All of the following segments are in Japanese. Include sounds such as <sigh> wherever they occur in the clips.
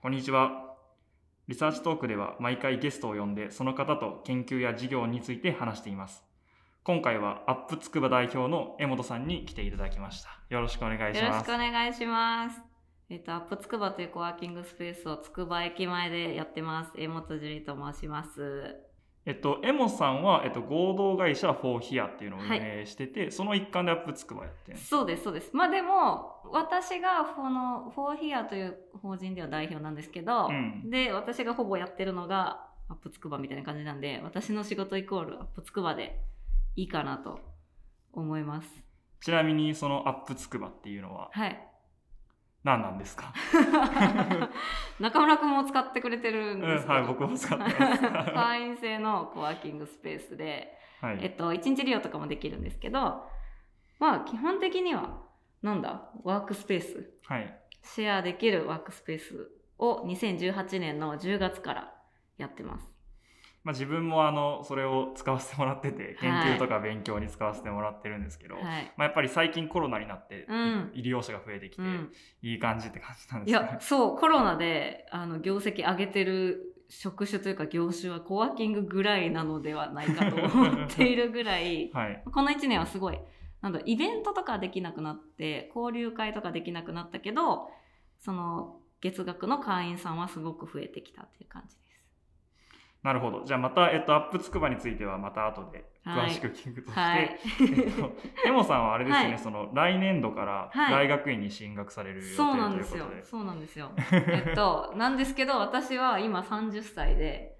こんにちは。リサーチトークでは毎回ゲストを呼んでその方と研究や事業について話しています。今回はアップつくば代表の江本さんに来ていただきました。よろしくお願いします。よろしくお願いします。えっと、アップつくばというコワーキングスペースをつくば駅前でやってます。江本樹里と申します。えっと、江本さんは、えっと、合同会社フォーヒアっていうのを運営してて、その一環でアップつくばやってそうです、そうです。まあでも、私がこの、フォーヒアという法人では代表なんですけど、うんで、私がほぼやってるのが、アップつくばみたいな感じなんで、私の仕事イコールアップつくばでいいかなと思います。ちなみにそのアップつくばっていうのははい。何なんですか、<laughs> 中村くんも使ってくれてるうんん、ですけど、はい、僕も使ってます。<laughs> 会員制のコワーキングスペースで、はい。えっと、1日利用とかもできるんですけど、まあ、基本的には、なんだ、ワークスペース、はい。シェアできるワークスペースを2018年の10月からやってます。まあ、自分もあの、それを使わせてもらってて、研はい究とか勉強に使わせてもらってるんですけど、はい。まあ、やっぱり最近コロナになって、うん医療者が増えてきて、うん。いい感じって感じなんいですねや、。そう、コロナで、あの、業績上げてる職種というか業種はコワーキングぐらいなのではないかと思っているぐらい、<laughs> はい。この1年はすごい、なんイベントとかできなくなって、交流会とかできなくなったけど、その、月額の会員さんはすごく増えてきたっていう感じです。なるほど。じゃあまた、えっと、アップつくばについてはまた後ではい詳しく聞くとして、はい。えっと、<laughs> エモさんはあれですよね、はいその、来年度からはい大学院に進学される予定とそういうなんですよことで。。そうなんですよ。えっと、なんですけど、私は今30歳で、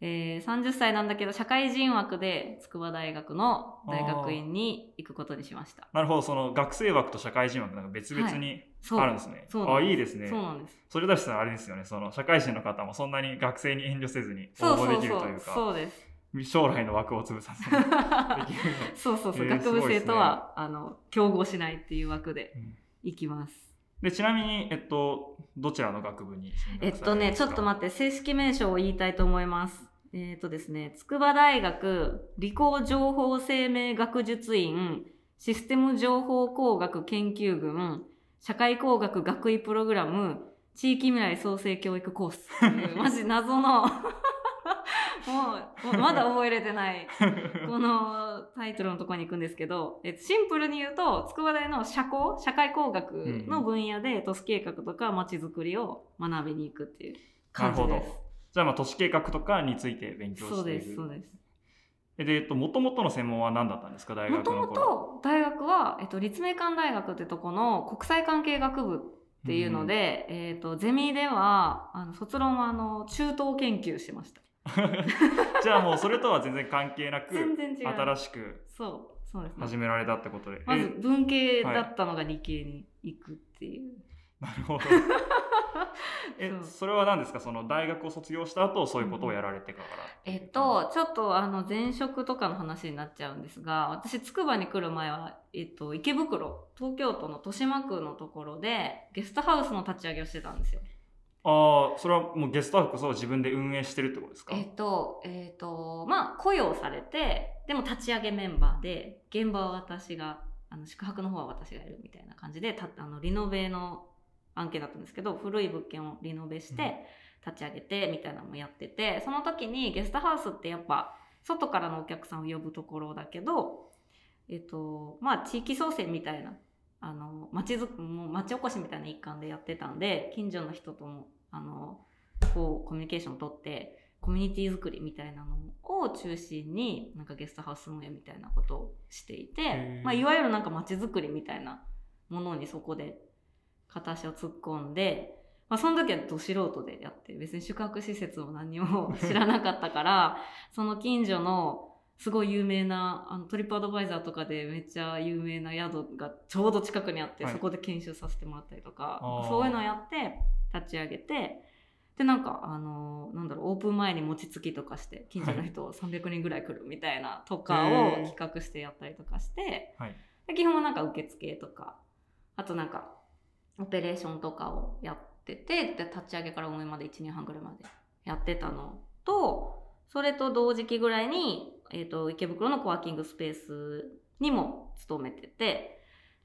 えー、30歳なんだけど、社会人枠で筑波大学の大学院に行くことにしました。なるほど、その学生枠と社会人枠なんか別々に。あるんですね。あ、そうなんですいいですね。そうなんです。それだしたらあれですよね、その社会人の方もそんなに学生に遠慮せずに応募でそうそうそきるといううか、そうです。将来の枠を潰さずにそうそうそう、えー学部生とは、あの、競合しないっていう枠でうん行きます。で、ちなみに、えっと、どちらの学部にえっとね、ちょっと待っって、正式名称を言いたいと思います。えっとですね、筑波大学理工情報生命学術院システム情報工学研究群社会工学学位プログラム地域未来創生教育コース。<laughs> マジ謎の。<laughs> もう、まだ覚えれてない、このタイトルのところに行くんですけど、えシンプルに言うと、筑波大の社工、社会工学の分野で都市計画とか街づくりを学びに行くっていう感じです。じゃあ、まあ、都市計画とかについて勉強している。そうです、そうです。えで、えっと、もともとの専門は何だったんですか、大もとも学の頃。と大学は、えっと、立命館大学ってとこの国際関係学部っていうので、えっと、ゼミでは、あの、卒論は、あの、中東研究しました。<laughs> じゃあもうそれとは全然関係なく、全然違う。新しくそう、そうですね。始められたってことで。まずえ文系だったのが理系に行くっていう。なるほど。<laughs> えそうそれは何ですか？その大学を卒業した後、そういうことをやられてから。えっと、ちょっとあの前職とかの話になっちゃうんですが、私、つくばに来る前は、えっと、池袋、東京都の豊島区のところで、ゲストハウスの立ち上げをしてたんですよ。ああ、それはもうゲストハウスを自分で運営してるってことですか？えっと、えっと、まあ、雇用されて、でも立ち上げメンバーで、現場は私が、あの、宿泊の方は私がやるみたいな感じで、たあの、リノベの案件だったんですけど、古い物件をリノベして、立ち上げて、みたいなのもやってて、その時にゲストハウスってやっぱ、外からのお客さんを呼ぶところだけど、えっと、まあ、地域創生みたいな、あの、町づく、もう町おこしみたいな一環でやってたんで、近所の人とも、あの、こう、コミュニケーションを取って、コミュニティ作りみたいなのを中心に、なんかゲストハウス運営みたいなことをしていへてー、まあ、いわゆるなんか街づくりみたいなものにそこで片足を突っ込んで、まあ、その時はど素人でやって、別に宿泊施設も何にも <laughs> 知らなかったから、その近所のすごい有名な、あのトリップアドバイザーとかでめっちゃ有名な宿がちょうど近くにあって、はい。そこで研修させてもらったりとかそういうのをやって立ち上げて、で、なんか、あのなんだろう、オープン前に餅つきとかして、近所の人300人ぐらい来るみたいなとかを企画してやったりとかして、はい。で基本はなんか受付とか、あとなんか、オペレーションとかをやってて、で、立ち上げから運営まで1年半ぐらいまでやってたのと、それと同時期ぐらいに、えっ、と、池袋のコワーキングスペースにも勤めてて、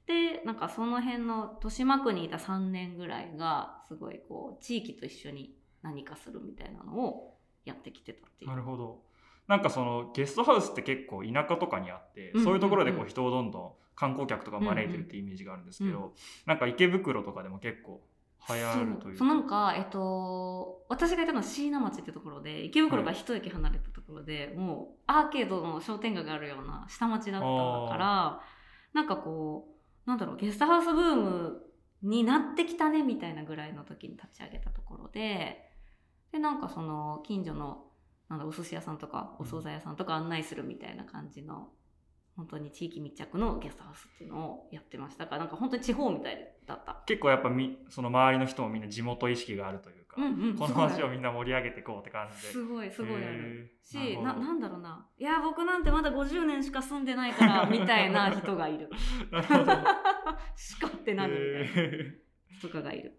でなんかその辺の豊島区にいた3年ぐらいがすごいこう地域と一緒に何かするみたいなのをやってきてたっていう。なるほど。なんかそのゲストハウスって結構田舎とかにあって、うん。そういうところでこう人をどんどん観光客とか招いてるっていうイメージがあるんですけど、うんなんか池袋とかでも結構流行るというそう。なんかえっと私がいたのは椎名町ってところで池袋から一駅離れたところで、もうアーケードの商店街があるような下町だったからなんかこうなんだろうゲストハウスブームになってきたねみたいなぐらいの時に立ち上げたところででなんかその近所のなんだお寿司屋さんとかお惣菜屋さんとか案内するみたいな感じの本当に地域密着のゲストハウスっていうのをやってましたからなんか本当に地方みたいだった。結構やっぱみその周りの人もみんな地元意識があるというか、うんうん。この街をみんな盛り上げていこうって感じで。すごいすごいあるしななんだろうな。いや僕なんてまだ50年しか住んでないからみたいな人がいる。<laughs> なるほど。しかって何みたいなへ人がいる。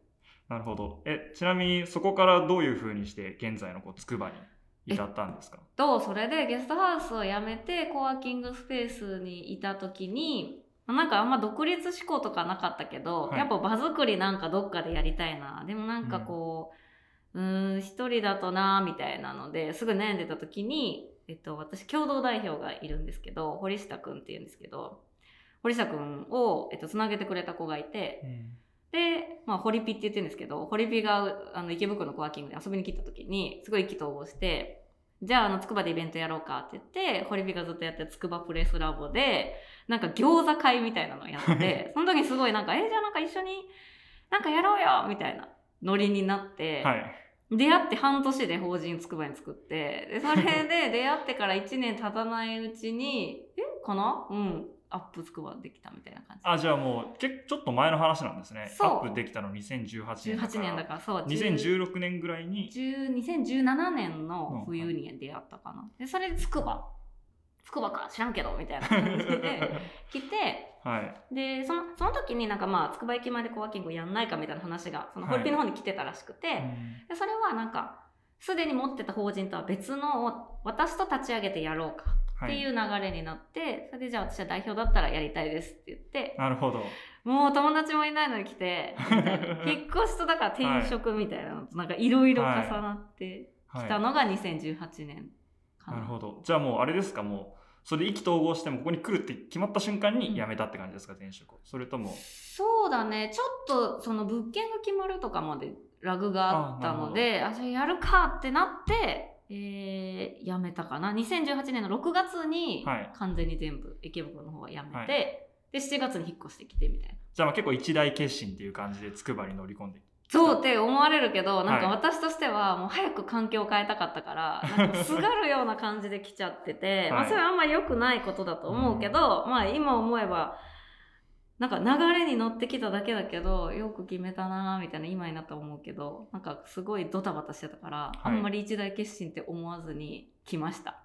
ー。なるほど。えちなみにそこからどういうふうにして現在のこう筑波に至ったんですか？とそれでゲストハウスを辞めてコワーキングスペースにいた時になんかあんま独立志向とかなかったけど、はい。やっぱ場作りなんかどっかでやりたいな。でもなんかこううーん一人だとなみたいなのですぐ悩んでた時に、えっと、私共同代表がいるんですけど堀下くんっていうんですけど堀下くんを、えっと、つなげてくれた子がいてで、まあ、ホリピって言ってるんですけど、ホリピがあの池袋のコワーキングで遊びに来た時に、すごい意気投合して、じゃあ、あの、つくばでイベントやろうかって言って、ホリピがずっとやってるつくばプレスラボで、なんか餃子会みたいなのをやって、<laughs> その時にすごいなんか、え、じゃあなんか一緒になんかやろうよみたいなノリになって、はい出会って半年で法人つくばに作って、で、それで出会ってから1年経たないうちに、えかな？うん。アップつくばできたみたいな感じ。あじゃあもうけちょっと前の話なんですね。アップできたの2018年だか18ら年だから、そう。2016年ぐらいに。10 2017年の冬に出会ったかな。で、それでつくば。つくばか知らんけど、みたいな感じで <laughs> 来て、はい。で、その、その時になんかまあ、つくば駅前でコワーキングやんないかみたいな話が、そのはい。ホイッピの方に来てたらしくて、うん。でそれはなんか、すでに持ってた法人とは別のを私と立ち上げてやろうか。はいっていう流れになって、それでじゃあ私は代表だったらやりたいですって言って、なるほど。もう友達もいないのに来て、<laughs> 引っ越しとだから転職みたいなのとなんかいろいろ重なってはい。きたのが2018年かな。なるほど。じゃあもうあれですか？もうそれで意気投合してもここに来るって決まった瞬間に辞めたって感じですか？転職を。それとも。そうだね、ちょっとその物件が決まるとかまでラグがあったので、あじゃあやるかってなって、えー、辞めたかな。2018年の6月にはい。完全に全部池袋の方は辞めて、はい。で、7月に引っ越してきてみたいな。じゃあまあ結構一大決心っていう感じで筑波に乗り込んで。そうって思われるけど、なんかはい。私としてはもう早く環境を変えたかったから、<laughs> なんかすがるような感じで来ちゃってて、まあはいそれはあんまり良くないことだと思うけど、まあ今思えば、なんか流れに乗ってきただけだけど、よく決めたなーみたいな今になったら思うけど、なんかすごいドタバタしてたから、あんまり一大決心って思わずに来ました。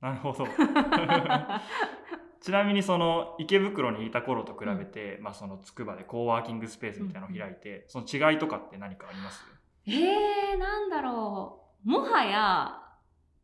なるほど。<laughs> ちなみにその池袋にいた頃と比べて、まあその筑波でコーワーキングスペースみたいなのを開いて、その違いとかって何かあります？えー、なんだろう。もはや、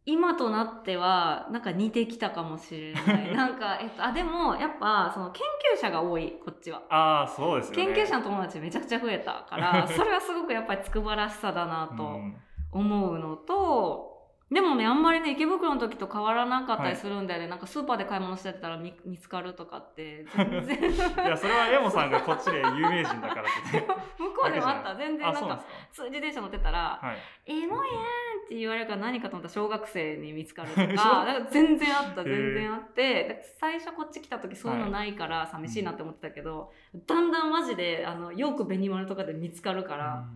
今となっては、なんか似てきたかもしれない。<laughs> なんか、えっと、あ、でも、やっぱ、その研究者が多い、こっちは。ああそうですよね研究者の友達めちゃくちゃ増えたから、<laughs> それはすごくやっぱり筑波らしさだなとうん思うのと、でもね、あんまりね、池袋の時と変わらなかったりするんだよね。なんかスーパーで買い物してたら見見つかるとかって、<laughs> 全然。いやそれはエモさんがこっちで有名人だからってね向こうでもあった。全然なんか自転車乗ってたら、かはいエモいやんって言われるから何かと思ったら小学生に見つかるとか、<laughs> か全然あった、全然あって、最初こっち来た時そういうのないから寂しいなって思ってたけど、だんだんマジで、あの、よく紅丸とかで見つかるから、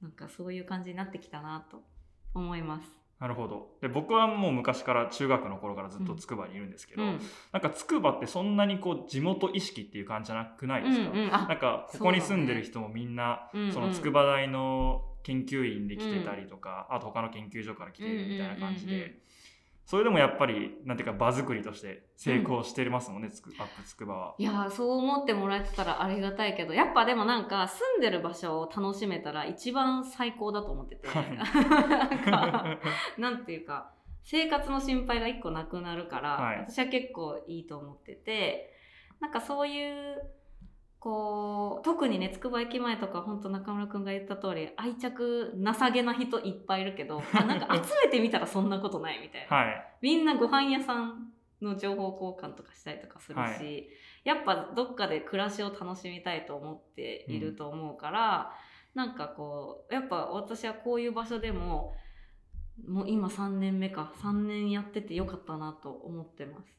なんかそういう感じになってきたなと思います。なるほど。で僕はもう昔から中学の頃からずっと筑波にいるんですけど、うん。なんか筑波ってそんなにこう地元意識っていう感じじゃなくないですか、うんうんあなんかここに住んでる人もみんなうんうんその筑波大の研究員で来てたりとか、あと他の研究所から来てるみたいな感じで、うんうんうんうんそれでもやっぱりなんていうか場作りとして成功してますもんね、つくアップ筑波は。いやーそう思ってもらえてたらありがたいけどやっぱでもなんか住んでる場所を楽しめたら一番最高だと思ってて、はい。なんかなんていうか生活の心配が一個なくなるから、はい。私は結構いいと思っててなんかそういうこう特にねつくば駅前とか本当中村くんが言った通り愛着なさげな人いっぱいいるけど <laughs> あなんか集めてみたらそんなことないみたいな、はい。みんなご飯屋さんの情報交換とかしたりとかするし、はいやっぱどっかで暮らしを楽しみたいと思っていると思うから、なんかこうやっぱ私はこういう場所でももう今3年目か3年やっててよかったなと思ってます。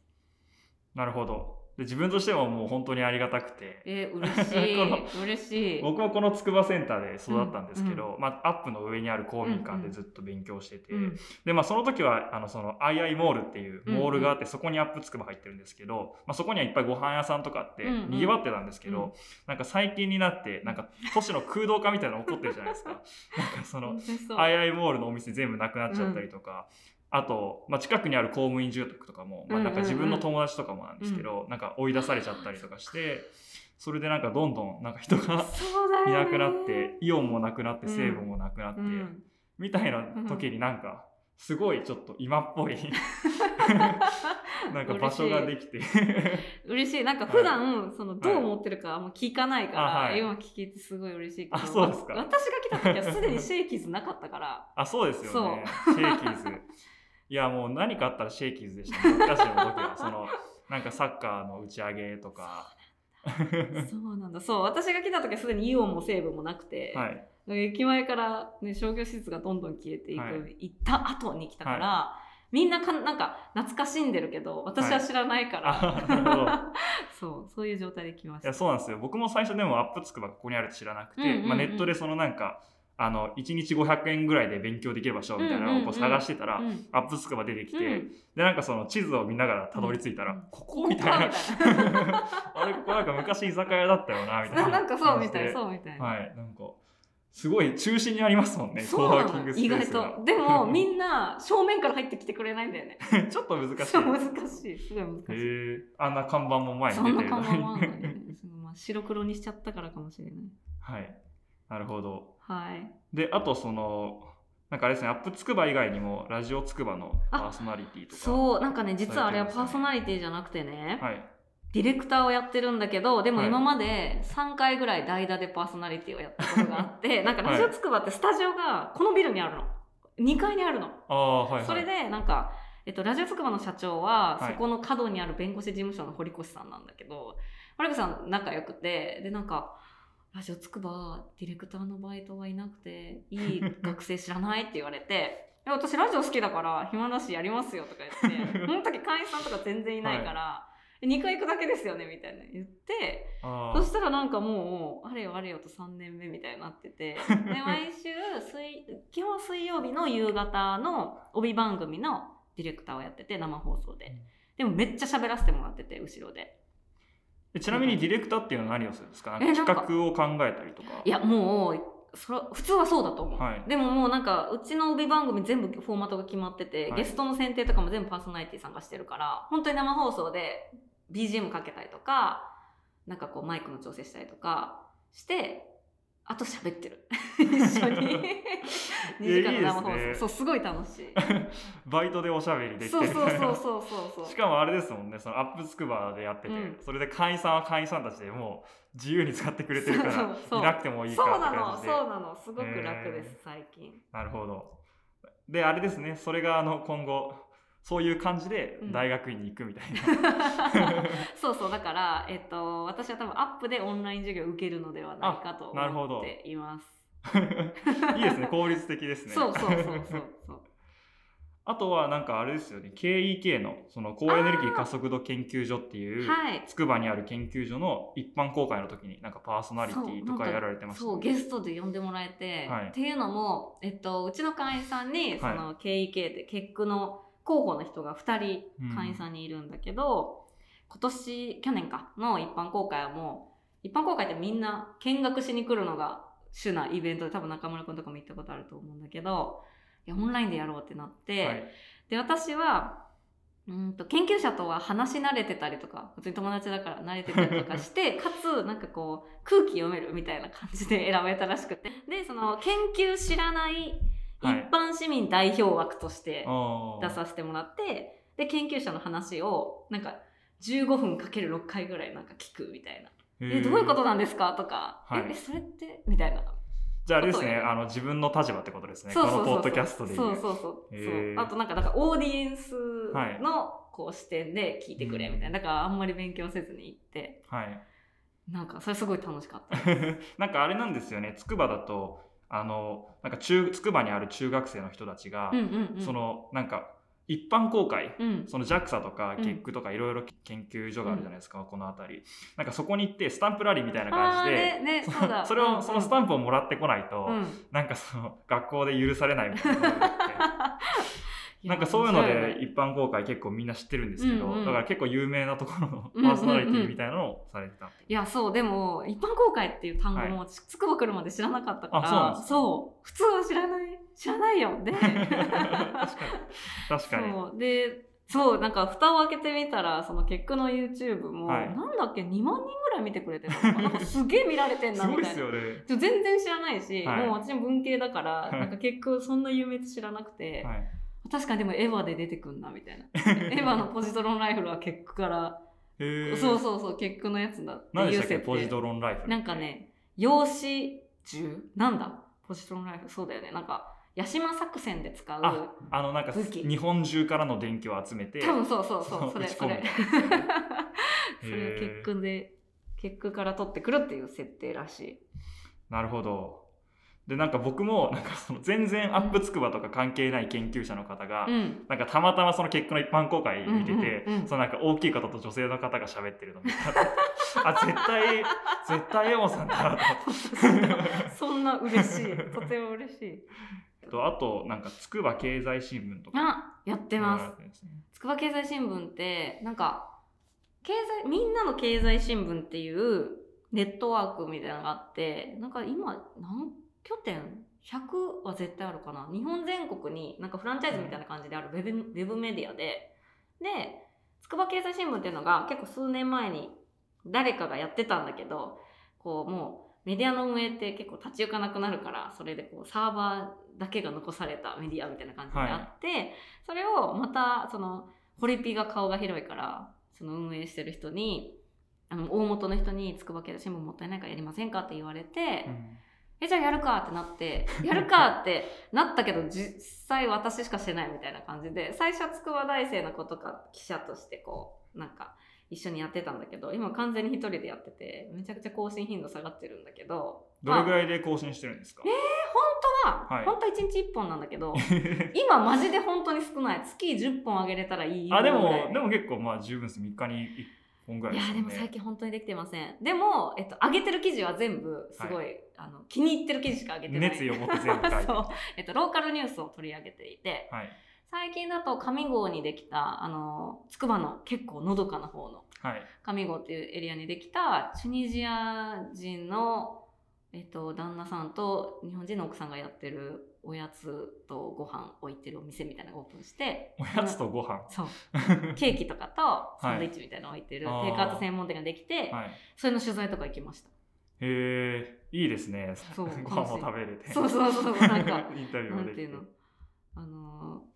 なるほど。で自分としてももう本当にありがたくて、えー、嬉し <laughs> このい嬉しい。僕はこの筑波センターで育ったんですけど、うまあ、アップの上にある公民館でずっと勉強してて、うん。で、まあ、その時はあのそのアイアイモールっていううんうん。モールがあって、そこにアップつくば入ってるんですけど、まあ、そこにはいっぱいご飯屋さんとかあってうんうん。にぎわってたんですけど、うん。なんか最近になってなんか都市の空洞化みたいなの起こってるじゃないですか。<laughs> なんかその本当にそう。アイアイモールのお店全部なくなっちゃったりとか、あと、まあ、近くにある公務員住宅とかも、まあ、なんか自分の友達とかもなんですけど、なんか追い出されちゃったりとかしてそれでなんかどんどんなんか人がいなくなってイオンもなくなってうん。成分もなくなって、うん。みたいな時になんかすごいちょっと今っぽいなんか場所ができて。嬉しい。なんか普段、そのどう思ってるかあんま聞かないから、あはい。今聞けてすごい嬉しいけど。あそうですか。わ私が来た時はすでにシェイキーズなかったから。あそうですよね。シェイキーズいやもう何かあったらシェイキーズでしたね。僕たちの時は。そのなんかサッカーの打ち上げとか。そうなんだ。そう私が来た時はすでにイオンも西武もなくて、はい。駅前から、ね、商業施設がどんどん消えていく、はい。行った後に来たから、みんなかなんか懐かしんでるけど私は知らないから、あなるほど。<laughs> そうそういう状態で来ました。いやそうなんですよ。僕も最初でもアップつくばここにあるって知らなくて、うんうんうん。まあ、ネットでそのなんかあの1日500円ぐらいで勉強できる場所みたいなのをこう探してたら、うん。アップつくば出てきて、うん。でなんかその地図を見ながらたどり着いたら、うん。ここみたいな。<laughs> あれここなんか昔居酒屋だったよなみたいな。あなんかそうみたいそうみたいな、はいなんかすごい中心にありますもんねそうなコワーキングスペの意外ースが。と。でもみんな正面から入ってきてくれないんだよね。<laughs> ちょっと難しい。難しい。すごい難しい。へえあんな看板も前にそんな出てるのに看板もあんのにねそのまあ白黒にしちゃったからかもしれない。はい。なるほどはい。であとそのなんかあれですねアップつくば以外にもラジオつくばのパーソナリティとかそうなんかね実はあれはパーソナリティじゃなくてね、はい。ディレクターをやってるんだけどでもはい。今まで3回ぐらい代打でパーソナリティをやったことがあって <laughs> なんかラジオつくばってスタジオがこのビルにあるの。2階にあるの。ああはいはい。それでなんか、えっと、ラジオつくばの社長は、はい。そこの角にある弁護士事務所の堀越さんなんだけど堀越さん仲良くてでなんか「ラジオつくばディレクターのバイトはいなくて <laughs> いい学生知らない?」って言われて「え私ラジオ好きだから暇だしやりますよ」とか言ってその時会員さんとか全然いないから。2回行くだけですよね？みたいな言ってあそしたらなんかもうあれよあれよと3年目みたいになってて <laughs> で毎週水基本水曜日の夕方の帯番組のディレクターをやってて生放送で。でもめっちゃ喋らせてもらってて後ろで。えちなみにディレクターっていうのは何をするんですか？企画を考えたりとか。いやもうそれ普通はそうだと思う、はい。でももうなんかうちの帯番組全部フォーマットが決まってて、はい。ゲストの選定とかも全部パーソナリティさんがしてるから本当に生放送で BGM かけたりとかなんかこうマイクの調整したりとかしてあと喋ってる。一緒に。<laughs> 2時間の生放送。ね。そうすごい楽しい。<laughs> バイトでおしゃべりできて。そうそうそうそうそう。そうしかもあれですもんねそのアップつくばでやってて、うん。それで会員さんは会員さんたちでもう自由に使ってくれてるからいなくてもいいかってそうなのそうなの。すごく楽です、最近。なるほど。であれですねそれがあの今後そういう感じでうん。大学院に行くみたいな、そうそうだから、えっと、私は多分アップでオンライン授業を受けるのではないかと思っています。<laughs> いいですね。効率的ですね。そうそうそうそうそう。<laughs> あとはなんかあれですよね。KEK のその高エネルギー加速度研究所っていうはい。筑波にある研究所の一般公開の時になんかパーソナリティとかやられてましたそうゲストで呼んでもらえて、はい。っていうのも、えっと、うちの会員さんにそはい。の KEK で結句の候補の人が2うん人会員さんにいるんだけど、今年去年か。の一般公開はもう一般公開ってみんな見学しに来るのが主なイベントで多分中村君とかも行ったことあると思うんだけどいやオンラインでやろうってなって、はい。で私はうんと研究者とは話し慣れてたりとか普通に友達だから慣れてたりとかして <laughs> かつなんかこう空気読めるみたいな感じで選べたらしくて。でその研究知らない一はい。般市民代表枠として出させてもらってで研究者の話をなんか15分かける6回ぐらいなんか聞くみたいな。えどういうことなんですか？とか、はい。えそれってみたいな。じゃああれですね、あの自分の立場ってことですね。そうそうそうそう。このポッドキャストで。そうそうそうあとなんかなんかオーディエンスはい。のこう視点で聞いてくれみたいな。だからあんまり勉強せずに行って。はい。なんかそれすごい楽しかった。<laughs> なんかあれなんですよね、筑波だと、あの、なんか中、筑波にある中学生の人たちが、うんうんうん。その、なんか、一般公開、うん。その JAXA とかうん。GEC とかいろいろ研究所があるじゃないですか、この辺り。なんかそこに行ってスタンプラリーみたいな感じで、ねねそそうだ。<laughs> それを、そのスタンンプをもらってこないと、うん。なんかその学校で許されないみたいなのがあって。<laughs> なんかそういうので一般公開結構みんな知ってるんですけど、うんうん。だから結構有名なところのうんうんうん。パーソナリティみたいなのをされてた。っていういやそうでも一般公開っていう単語も私つくば来るまで知らなかったから、あそうなんですか？そう普通は知らない知らないよで確かに。確かに。そう。でそうなんか蓋を開けてみたらその結句の YouTube も、はい。なんだっけ2万人ぐらい見てくれてるな？<laughs> なんかすげえ見られてんすなみたいな。ごいですよね。全然知らないし、はい。もう私も文系だから、は <laughs> いなんか結構そんな有名って知らなくて、はい確かにでもエヴァで出てくんなみたいな。<laughs> エヴァのポジトロンライフルは結句から、そうそうそう結句のやつだって何でいう設定したっけ？ポジドロンライフルなんかね用紙銃なんだ？ポジトロンライフル？そうだよね。なんか八島作戦で使うああのなんか日本中からの電気を集めて多分そうそうそそううそれそれ。それ <laughs> 結句で結句から取ってくるっていう設定らしい。なるほどでなんか僕もなんかその全然アップつくばとか関係ない研究者の方が、うん。なんかたまたまその結果の一般公開見てて、うんうん。うんそのなんか大きい方と女性の方が喋ってるの見たら <laughs> あ絶対絶対エモさんだなと。<laughs> そんな嬉しい。とても嬉しい。とあとなんか筑波経済新聞とかあやってます。筑波経済新聞ってなんか経済みんなの経済新聞っていうネットワークみたいなのがあってなんか今何拠点？100は絶対あるかな？日本全国になんかフランチャイズみたいな感じであるウェブウェブメディアで。で筑波経済新聞っていうのが結構数年前に誰かがやってたんだけどこうもうメディアの運営って結構立ち行かなくなるからそれでこうサーバーだけが残されたメディアみたいな感じであって、それをまたそのホリピが顔が広いからその運営してる人にあの大元の人に筑波経済新聞もったいないからやりませんかって言われて、えじゃあやるかってなって <laughs> やるかってなったけど実際私しかしてないみたいな感じで最初は筑波大生の子とか記者としてこうなんか一緒にやってたんだけど今完全に一人でやっててめちゃくちゃ更新頻度下がってるんだけどどれぐまあらいで更新してるんですか、本当は、はい。本当は1日1本なんだけど <laughs> 今マジで本当に少ない。月10本上げれたらいいあでもでも結構まあ十分です。3日に1本ぐらいいですよね。やでも最近本当にできてません。でも、えっと、上げてる記事は全部すごい、あの気に入ってる記事しか上げてない。熱意を持って全部 <laughs> そう、えっと、ローカルニュースを取り上げていて。はい。最近だと上郷にできたあの筑波の結構のどかな方のはい。上郷っていうエリアにできたチュニジア人の、えっと、旦那さんと日本人の奥さんがやってるおやつとご飯置いてるお店みたいなのがオープンしておやつとご飯。そう。<laughs> ケーキとかとサンドイッチみたいなの置いてる、はいテイクアウト専門店ができて、はい。それの取材とか行きました。へえいいですね。そう <laughs> ご飯も食べれて。そうそうそうなんか <laughs> インタビューなもできて。んていうのあのー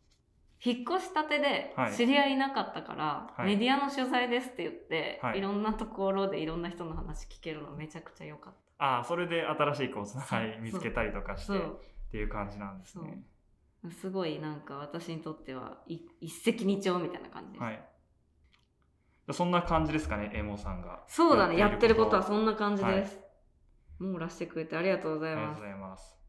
引っ越したてではい知り合いいなかったから、はいメディアの取材ですって言って、はいい、ろんなところでいろんな人の話聞けるのめちゃくちゃ良かっああそれで新しいこうつな見つけたりとかた。してそうっていう感じなんですね。すごいなんか私にとってはい一石二鳥みたいな感じです。はい。そんな感じですかねエモさんが。そうだねやってること。はんそんな感じです。網羅してくれてありがとうございます。ありがとうご。ざいます